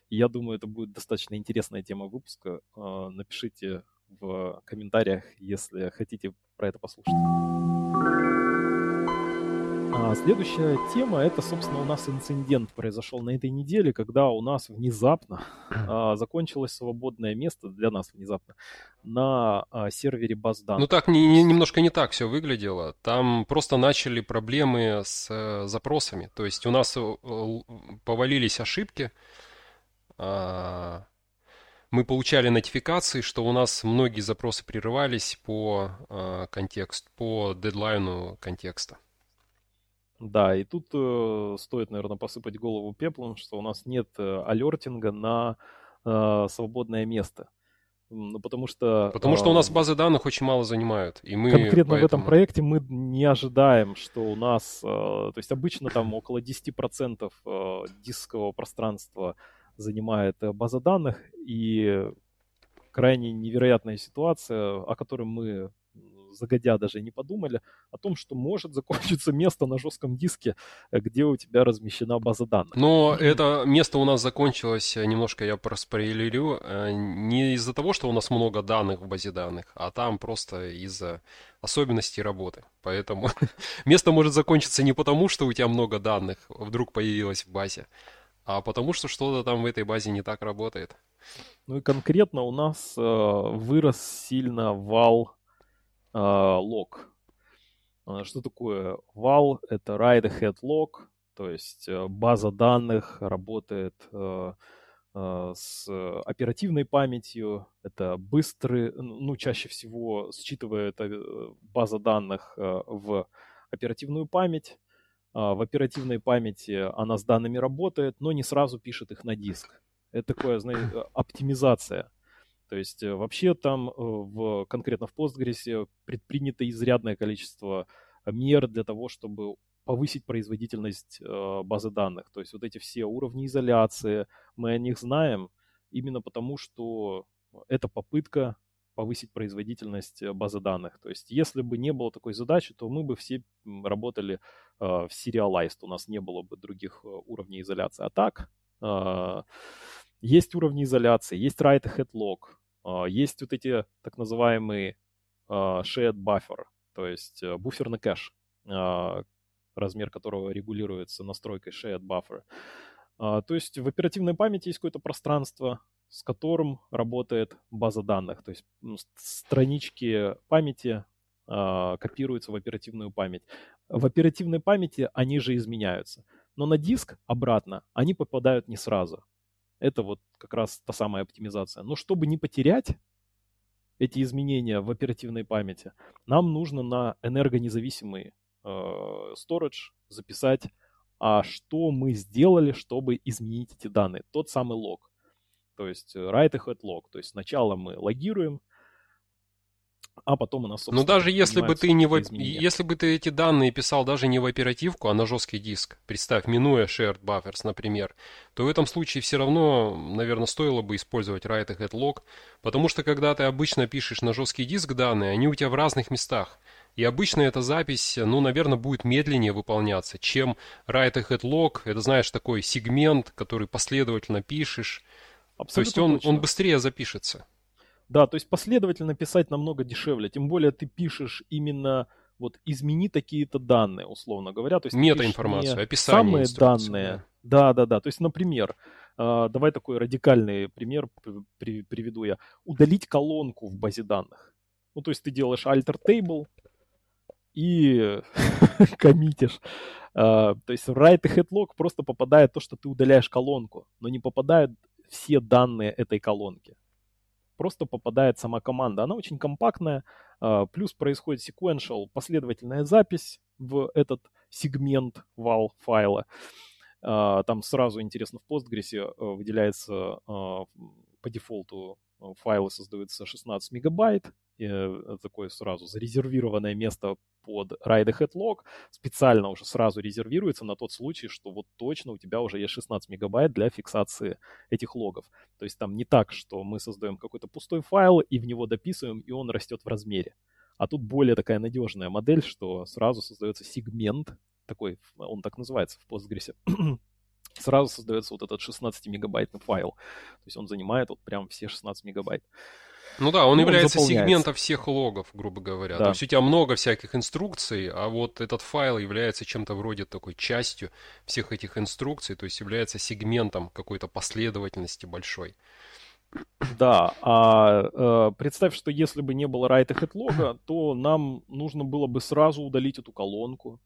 И я думаю, это будет достаточно интересная тема выпуска. Напишите в комментариях, если хотите про это послушать. А следующая тема, это, собственно, у нас инцидент произошел на этой неделе, когда у нас внезапно а, закончилось свободное место, для нас внезапно, на а, сервере баз данных. Ну так, не, не, немножко не так все выглядело. Там просто начали проблемы с э, запросами. То есть у нас э, повалились ошибки, а, мы получали нотификации, что у нас многие запросы прерывались по э, контексту, по дедлайну контекста. Да, и тут э, стоит, наверное, посыпать голову пеплом, что у нас нет э, алертинга на э, свободное место. Ну, потому что... Потому что у нас базы данных очень мало занимают. И мы конкретно поэтому... в этом проекте мы не ожидаем, что у нас... Э, то есть обычно там около 10% э, дискового пространства занимает э, база данных, и крайне невероятная ситуация, о которой мы загодя даже не подумали, о том, что может закончиться место на жестком диске, э, где у тебя размещена база данных. Но это место у нас закончилось, э, немножко я проспойлерю, э, не из-за того, что у нас много данных в базе данных, а там просто из-за особенностей работы. Поэтому место может закончиться не потому, что у тебя много данных вдруг появилось в базе, а потому что что-то там в этой базе не так работает. Ну и конкретно у нас э, вырос сильно вал лог. А, что такое вал? Это write ahead log, то есть э, база данных работает э, э, с оперативной памятью. Это быстрый, ну, чаще всего считывает база данных в оперативную память. А, в оперативной памяти она с данными работает, но не сразу пишет их на диск. Это такое, знаете, оптимизация. То есть э, вообще там э, в, конкретно в Postgres предпринято изрядное количество мер для того, чтобы повысить производительность э, базы данных. То есть вот эти все уровни изоляции, мы о них знаем именно потому, что это попытка повысить производительность базы данных. То есть если бы не было такой задачи, то мы бы все работали э, в Serialized, у нас не было бы других уровней изоляции. А так, э, есть уровни изоляции, есть write ahead log, есть вот эти так называемые shared buffer, то есть буферный кэш, размер которого регулируется настройкой shared buffer. То есть в оперативной памяти есть какое-то пространство, с которым работает база данных. То есть странички памяти э, копируются в оперативную память. В оперативной памяти они же изменяются. Но на диск обратно они попадают не сразу. Это вот как раз та самая оптимизация. Но чтобы не потерять эти изменения в оперативной памяти, нам нужно на энергонезависимый э, storage записать, а что мы сделали, чтобы изменить эти данные. Тот самый лог. То есть write ahead log. То есть сначала мы логируем, а потом у нас, Ну даже если бы ты не в, если бы ты эти данные писал даже не в оперативку, а на жесткий диск, представь, минуя shared buffers, например, то в этом случае все равно, наверное, стоило бы использовать write ahead log, потому что когда ты обычно пишешь на жесткий диск данные, они у тебя в разных местах. И обычно эта запись, ну, наверное, будет медленнее выполняться, чем write ahead log. Это, знаешь, такой сегмент, который последовательно пишешь. Абсолютно то есть он, точно. он быстрее запишется. Да, то есть последовательно писать намного дешевле. Тем более ты пишешь именно вот измени такие-то данные, условно говоря. То есть Метаинформацию, описание Самые данные. Да. да, да. То есть, например, э, давай такой радикальный пример приведу я. Удалить колонку в базе данных. Ну, то есть ты делаешь alter table и коммитишь. Uh, то есть в write ahead log просто попадает то, что ты удаляешь колонку, но не попадают все данные этой колонки просто попадает сама команда. Она очень компактная, а, плюс происходит sequential, последовательная запись в этот сегмент вал файла. А, там сразу интересно в Postgres э, выделяется а, по дефолту файлы создаются 16 мегабайт, Э, такое сразу зарезервированное место под Ride Ahead Log специально уже сразу резервируется на тот случай, что вот точно у тебя уже есть 16 мегабайт для фиксации этих логов. То есть там не так, что мы создаем какой-то пустой файл и в него дописываем, и он растет в размере. А тут более такая надежная модель, что сразу создается сегмент, такой, он так называется в Postgres, сразу создается вот этот 16-мегабайтный файл. То есть он занимает вот прям все 16 мегабайт. Ну да, он ну, является он сегментом всех логов, грубо говоря. Да. То есть у тебя много всяких инструкций, а вот этот файл является чем-то вроде такой частью всех этих инструкций, то есть является сегментом какой-то последовательности большой. Да, а э, представь, что если бы не было write ahead лога, то нам нужно было бы сразу удалить эту колонку,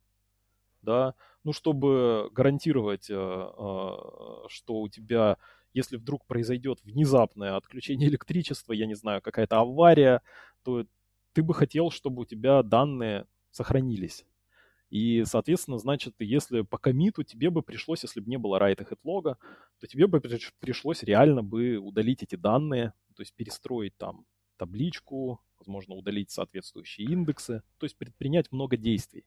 да, ну, чтобы гарантировать, э, э, что у тебя если вдруг произойдет внезапное отключение электричества, я не знаю, какая-то авария, то ты бы хотел, чтобы у тебя данные сохранились. И, соответственно, значит, если по комиту тебе бы пришлось, если бы не было write ahead лога, то тебе бы пришлось реально бы удалить эти данные, то есть перестроить там табличку, возможно, удалить соответствующие индексы, то есть предпринять много действий.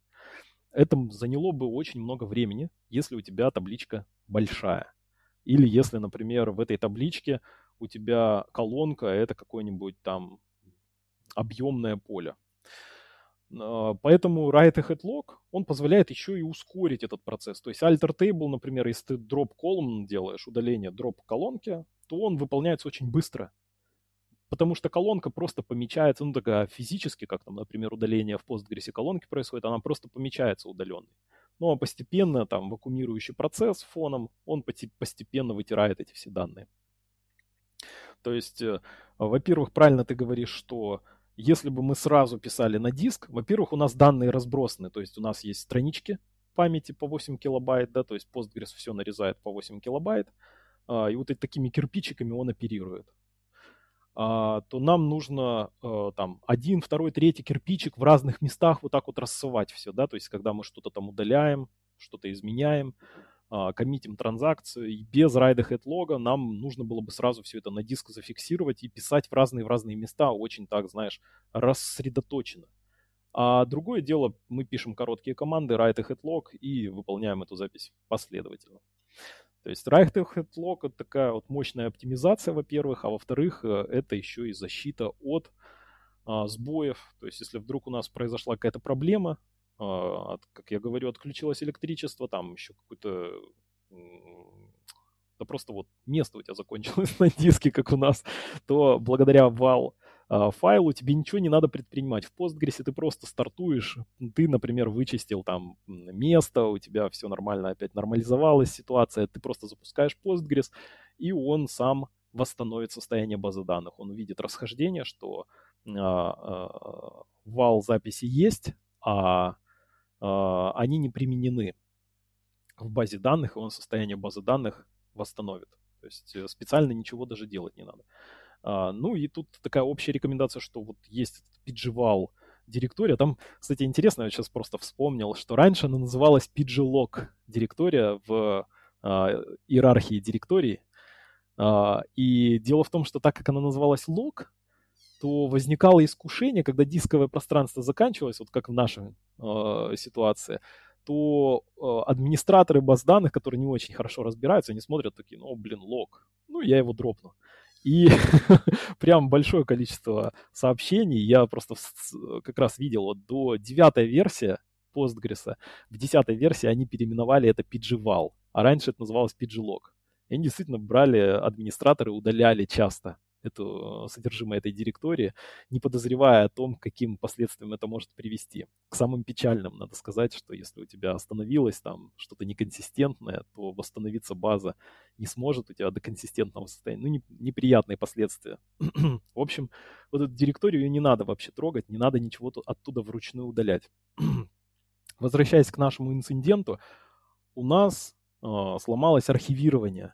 Это заняло бы очень много времени, если у тебя табличка большая. Или если, например, в этой табличке у тебя колонка, это какое-нибудь там объемное поле. А, поэтому write ahead log, он позволяет еще и ускорить этот процесс. То есть alter table, например, если ты drop column делаешь, удаление drop колонки, то он выполняется очень быстро. Потому что колонка просто помечается, ну такая физически, как там, например, удаление в Postgres колонки происходит, она просто помечается удаленной. Ну а постепенно там вакуумирующий процесс фоном, он постепенно вытирает эти все данные. То есть, э, во-первых, правильно ты говоришь, что если бы мы сразу писали на диск, во-первых, у нас данные разбросаны, то есть у нас есть странички памяти по 8 килобайт, да, то есть Postgres все нарезает по 8 килобайт, а, и вот такими кирпичиками он оперирует. А, то нам нужно э, там один, второй, третий кирпичик в разных местах вот так вот рассылать все, да, то есть когда мы что-то там удаляем, что-то изменяем, а, коммитим транзакцию, и без райда хедлога нам нужно было бы сразу все это на диск зафиксировать и писать в разные в разные места очень так, знаешь, рассредоточенно. А другое дело, мы пишем короткие команды, write a headlog и выполняем эту запись последовательно. То есть Right-Head Lock это такая вот мощная оптимизация, во-первых, а во-вторых, э, это еще и защита от а, сбоев. То есть если вдруг у нас произошла какая-то проблема, а, от, как я говорю, отключилось электричество, там еще какой-то да просто вот место у тебя закончилось на диске, как у нас, то благодаря вал файлу тебе ничего не надо предпринимать. В Postgres ты просто стартуешь, ты, например, вычистил там место, у тебя все нормально, опять нормализовалась ситуация, ты просто запускаешь Postgres, и он сам восстановит состояние базы данных. Он увидит расхождение, что а, а, вал записи есть, а, а они не применены в базе данных, и он состояние базы данных восстановит. То есть э, специально ничего даже делать не надо. А, ну и тут такая общая рекомендация, что вот есть PGVAL директория. Там, кстати, интересно, я сейчас просто вспомнил, что раньше она называлась PGLog директория в а, иерархии директорий. А, и дело в том, что так как она называлась log, то возникало искушение, когда дисковое пространство заканчивалось, вот как в нашей э, ситуации, то э, администраторы баз данных, которые не очень хорошо разбираются, они смотрят такие, ну, блин, лог, ну, я его дропну. И прям большое количество сообщений. Я просто как раз видел вот до девятой версии Postgres, в десятой версии они переименовали это PGVal, а раньше это называлось PGLog. И они действительно брали, администраторы удаляли часто эту, содержимое этой директории, не подозревая о том, каким последствиям это может привести. К самым печальным надо сказать, что если у тебя остановилось там что-то неконсистентное, то восстановиться база не сможет у тебя до консистентного состояния. Ну, не, неприятные последствия. В общем, вот эту директорию ее не надо вообще трогать, не надо ничего оттуда вручную удалять. Возвращаясь к нашему инциденту, у нас э, сломалось архивирование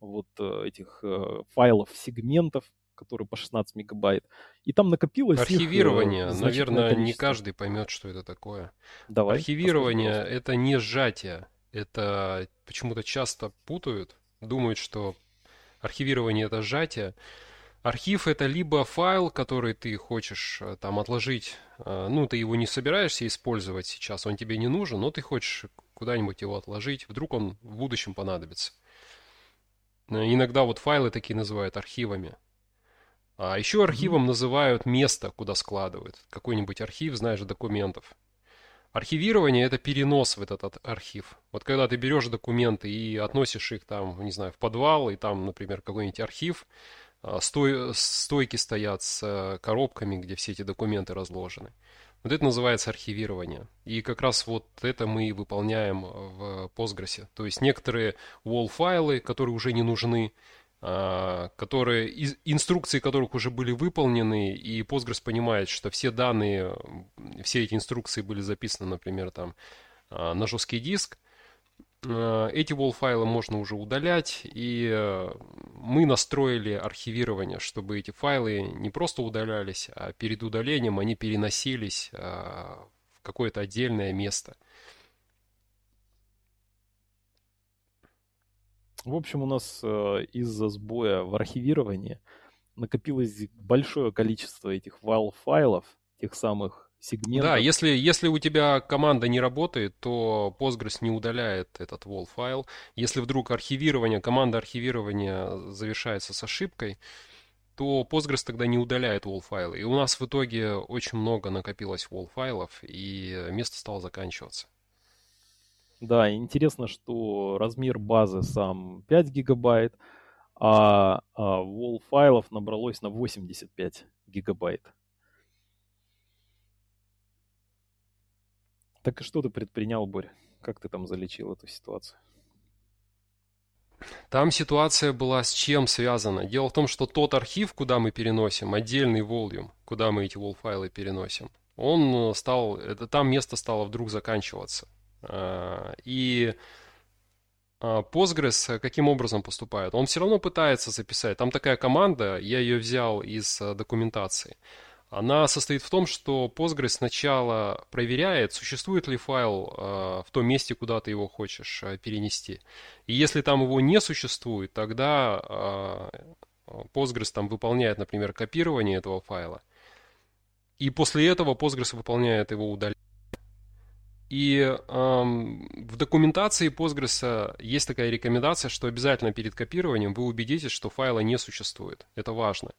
вот э, этих э, файлов, сегментов, которые по 16 мегабайт. И там накопилось Архивирование, их, наверное, количество. не каждый поймет, что это такое. Давай, Архивирование – это не сжатие. Это почему-то часто путают, думают, что архивирование – это сжатие. Архив это либо файл, который ты хочешь там отложить, ну ты его не собираешься использовать сейчас, он тебе не нужен, но ты хочешь куда-нибудь его отложить, вдруг он в будущем понадобится. Э, иногда вот файлы такие называют архивами. А еще архивом mm-hmm. называют место, куда складывают. Какой-нибудь архив, знаешь, документов. Архивирование это перенос в этот архив. Вот когда ты берешь документы и относишь их там, не знаю, в подвал, и там, например, какой-нибудь архив, а, стой, стойки стоят с э, коробками, где все эти документы разложены. Вот это называется архивирование. И как раз вот это мы и выполняем в Postgres. То есть некоторые wall-файлы, которые уже не нужны, а, которые, инструкции которых уже были выполнены, и Postgres понимает, что все данные, все эти инструкции были записаны, например, там, а, на жесткий диск, Э, эти wall-файлы можно уже удалять, и э, мы настроили архивирование, чтобы эти файлы не просто удалялись, а перед удалением они переносились э, в какое-то отдельное место. В общем, у нас из-за сбоя в архивировании накопилось большое количество этих вал-файлов, тех самых сегментов. Да, если, если у тебя команда не работает, то Postgres не удаляет этот wall файл. Если вдруг архивирование, команда архивирования завершается с ошибкой, то Postgres тогда не удаляет wall файлы. И у нас в итоге очень много накопилось wall файлов, и место стало заканчиваться. Да, интересно, что размер базы сам 5 гигабайт, а, а wall файлов набралось на 85 гигабайт. Так и что ты предпринял, Боря? Как ты там залечил эту ситуацию? Там ситуация была с чем связана? Дело в том, что тот архив, куда мы переносим, отдельный volume, куда мы эти wall-файлы переносим, он стал, это там место стало вдруг заканчиваться. А, и а, Postgres каким образом поступает? Он все равно пытается записать. Там такая команда, я ее взял из а, документации – она состоит в том, что Postgres сначала проверяет, существует ли файл э, в том месте, куда ты его хочешь э, перенести. И если там его не существует, тогда э, Postgres там выполняет, например, копирование этого файла. И после этого Postgres выполняет его удаление. И эм, в документации Postgres есть такая рекомендация, что обязательно перед копированием вы убедитесь, что файла не существует. Это важно.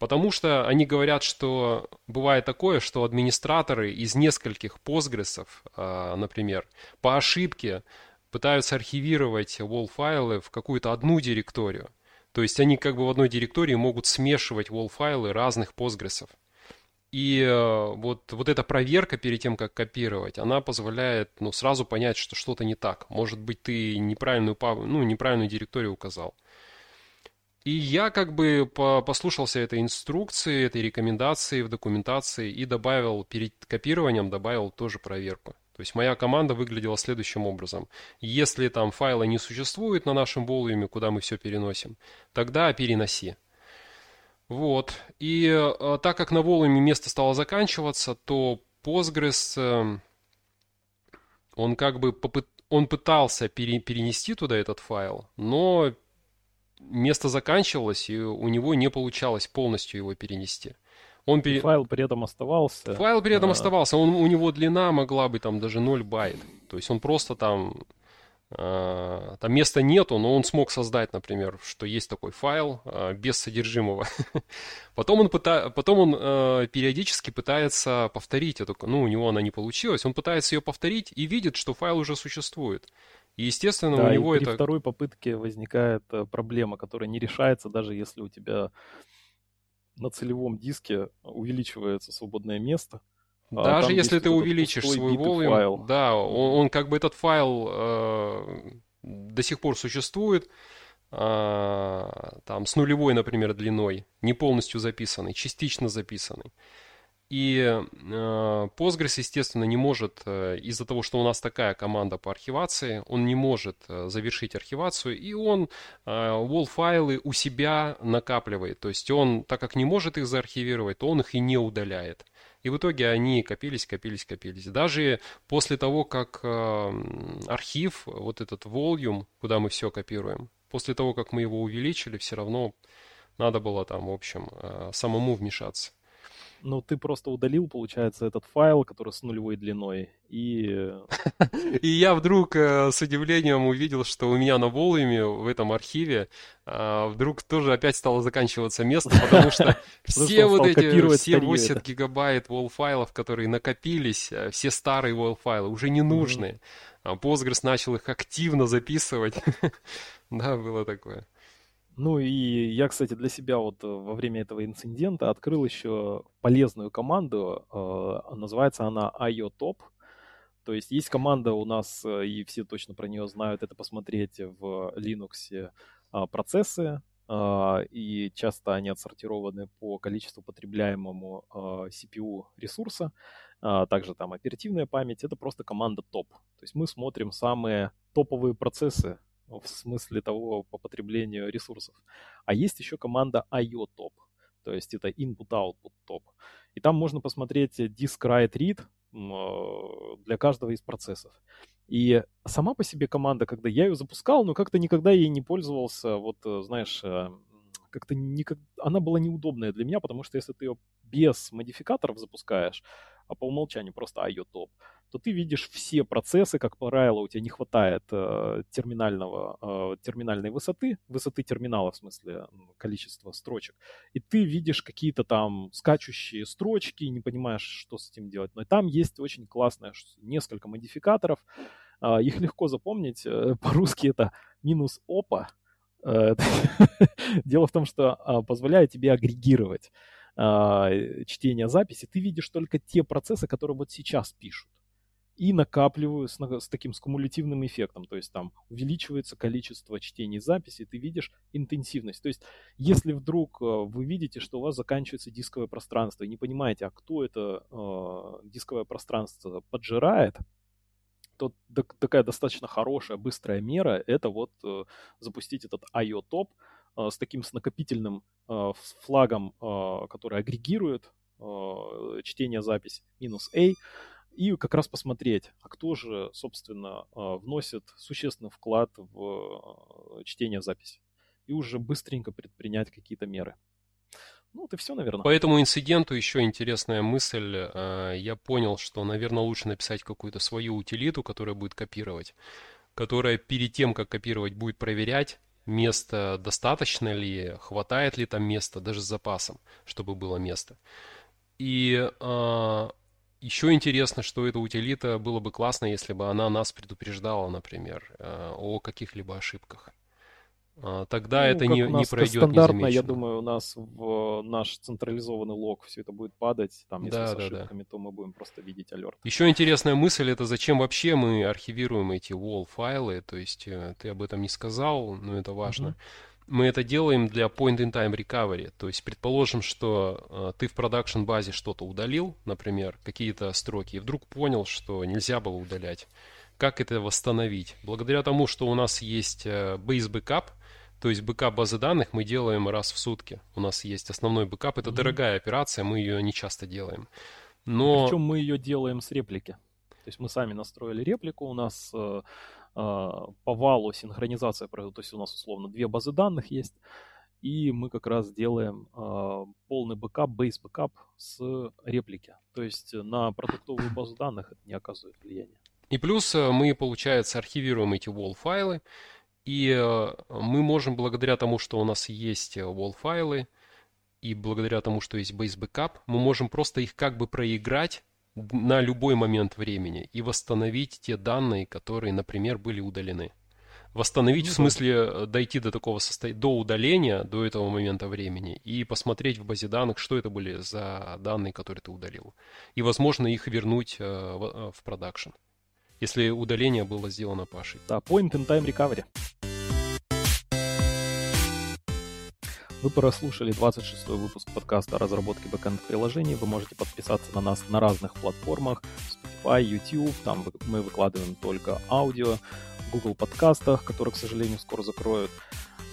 Потому что они говорят, что бывает такое, что администраторы из нескольких Postgres, э, например, по ошибке пытаются архивировать wall-файлы в какую-то одну директорию. То есть они как бы в одной директории могут смешивать wall-файлы разных Postgres. И э, вот, вот эта проверка перед тем, как копировать, она позволяет ну, сразу понять, что что-то не так. Может быть, ты неправильную, ну, неправильную директорию указал. И я как бы послушался этой инструкции, этой рекомендации в документации и добавил перед копированием, добавил тоже проверку. То есть моя команда выглядела следующим образом. Если там файла не существует на нашем волюме, куда мы все переносим, тогда переноси. Вот. И э, так как на волюме место стало заканчиваться, то Postgres, э, он как бы попыт... он пытался пере... перенести туда этот файл, но место заканчивалось, и у него не получалось полностью его перенести. Он пере... Файл при этом оставался. Файл при этом а... оставался. Он, у него длина могла быть там даже 0 байт. То есть он просто там а, там места нету, но он смог создать, например, что есть такой файл а, без содержимого. потом он, пыта... потом он э, периодически пытается повторить эту, ну, у него она не получилась, он пытается ее повторить и видит, что файл уже существует. И, естественно, да, у него и это... при второй попытке возникает э, проблема, которая не решается, даже если у тебя на целевом диске увеличивается свободное место. А Даже если ты увеличишь свой volume, файл. да, он, он как бы этот файл э, до сих пор существует, э, там с нулевой, например, длиной, не полностью записанный, частично записанный. И э, Postgres, естественно, не может, э, из-за того, что у нас такая команда по архивации, он не может э, завершить архивацию, и он wall-файлы у себя накапливает. То есть он, так как не может их заархивировать, то он их и не удаляет. И в итоге они копились, копились, копились. Даже после того, как архив, вот этот volume, куда мы все копируем, после того, как мы его увеличили, все равно надо было там, в общем, самому вмешаться. Ну, ты просто удалил, получается, этот файл, который с нулевой длиной, и... И я вдруг э, с удивлением увидел, что у меня на волюме в этом архиве э, вдруг тоже опять стало заканчиваться место, потому что все вот эти, все 80 гигабайт wall файлов, которые накопились, э, все старые wall файлы, уже не нужные. А Postgres начал их активно записывать. Да, было такое. Ну и я, кстати, для себя вот э, во время этого инцидента открыл еще полезную команду. Э, называется она IOTOP. То есть есть команда у нас, э, и все точно про нее знают, это посмотреть в Linux процессы, и часто они отсортированы по количеству потребляемому CPU ресурса, также там оперативная память, это просто команда топ. То есть мы смотрим самые топовые процессы в смысле того по потреблению ресурсов. А есть еще команда IO-Top, то есть это input-output top. И там можно посмотреть disk write read э, для каждого из процессов. И сама по себе команда, когда я ее запускал, но как-то никогда ей не пользовался, вот э, знаешь, э, как-то никак... она была неудобная для меня, потому что если ты ее без модификаторов запускаешь, а по умолчанию просто IO-топ, то ты видишь все процессы, как правило, у тебя не хватает э, терминального, э, терминальной высоты, высоты терминала, в смысле количества строчек, и ты видишь какие-то там скачущие строчки, не понимаешь, что с этим делать. Но там есть очень классное несколько модификаторов, э, их легко запомнить, э, по-русски это минус опа, э, Дело в том, что а, позволяет тебе агрегировать а, чтение записи, ты видишь только те процессы, которые вот сейчас пишут. И накапливаю с, с таким с кумулятивным эффектом. То есть там увеличивается количество чтений записи, ты видишь интенсивность. То есть если вдруг а, вы видите, что у вас заканчивается дисковое пространство, и не понимаете, а кто это э, дисковое пространство поджирает, то такая достаточно хорошая, быстрая мера – это вот э, запустить этот IO-топ, Э, с таким с накопительным э, флагом, э, который агрегирует чтение запись минус A, и как раз посмотреть, а кто же, собственно, вносит существенный вклад в чтение записи. И уже быстренько предпринять какие-то меры. Ну, это все, наверное. По этому инциденту еще интересная мысль. Э, я понял, что, наверное, лучше написать какую-то свою утилиту, которая будет копировать, которая перед тем, как копировать, будет проверять, место достаточно ли, хватает ли там места, даже с запасом, чтобы было место. И еще интересно, что эта утилита было бы классно, если бы она нас предупреждала, например, э, о каких-либо ошибках. А, тогда ну, это не, не пройдет стандартно, я думаю, у нас в наш централизованный лог все это будет падать. Там, если да, с ошибками, да. то мы будем просто видеть алерт. Еще интересная мысль, это зачем вообще мы архивируем эти WAL файлы. То есть э, ты об этом не сказал, но это важно. Uh-huh. Мы это делаем для point-in-time recovery. То есть, предположим, что э, ты в продакшн базе что-то удалил, например, какие-то строки, и вдруг понял, что нельзя было удалять. Как это восстановить? Благодаря тому, что у нас есть э, base backup, то есть бэкап базы данных мы делаем раз в сутки. У нас есть основной бэкап. Это mm-hmm. дорогая операция, мы ее не часто делаем. Но... Причем мы ее делаем с реплики. То есть мы сами настроили реплику, у нас э, по WAL у синхронизация произойдет, то есть у нас условно две базы данных есть, и мы как раз делаем э, полный бэкап, base backup с реплики. То есть на продуктовую базу данных это не оказывает влияния. И плюс э, мы, получается, архивируем эти WAL файлы и э, мы можем, благодаря тому, что у нас есть э, WAL файлы, и благодаря тому, что есть base backup, мы можем просто их как бы проиграть на любой момент времени и восстановить те данные, которые, например, были удалены. Восстановить ну, в смысле э, дойти до такого состояния, до удаления, до этого момента времени, и посмотреть в базе данных, что это были за данные, которые ты удалил. И, возможно, их вернуть в продакшн если удаление было сделано Пашей. Да, point in time recovery. Вы прослушали 26-й выпуск подкаста о разработке бэкэнд-приложений. Вы можете подписаться на нас на разных платформах. Spotify, YouTube, там мы выкладываем только аудио, Google подкастах, которые, к сожалению, скоро закроют,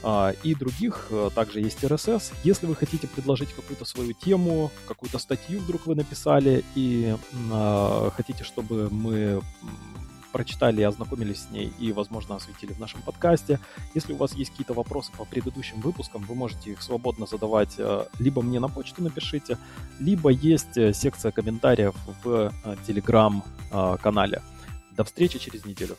а, и других. Э, также есть RSS. Если вы хотите предложить какую-то свою тему, какую-то статью вдруг вы написали и а, хотите, чтобы мы прочитали ознакомились с ней и, возможно, осветили в нашем подкасте. Если у вас есть какие-то вопросы по предыдущим выпускам, вы можете их свободно задавать э, либо мне на почту напишите, либо есть э, секция комментариев в Telegram-канале. Э, До встречи через неделю.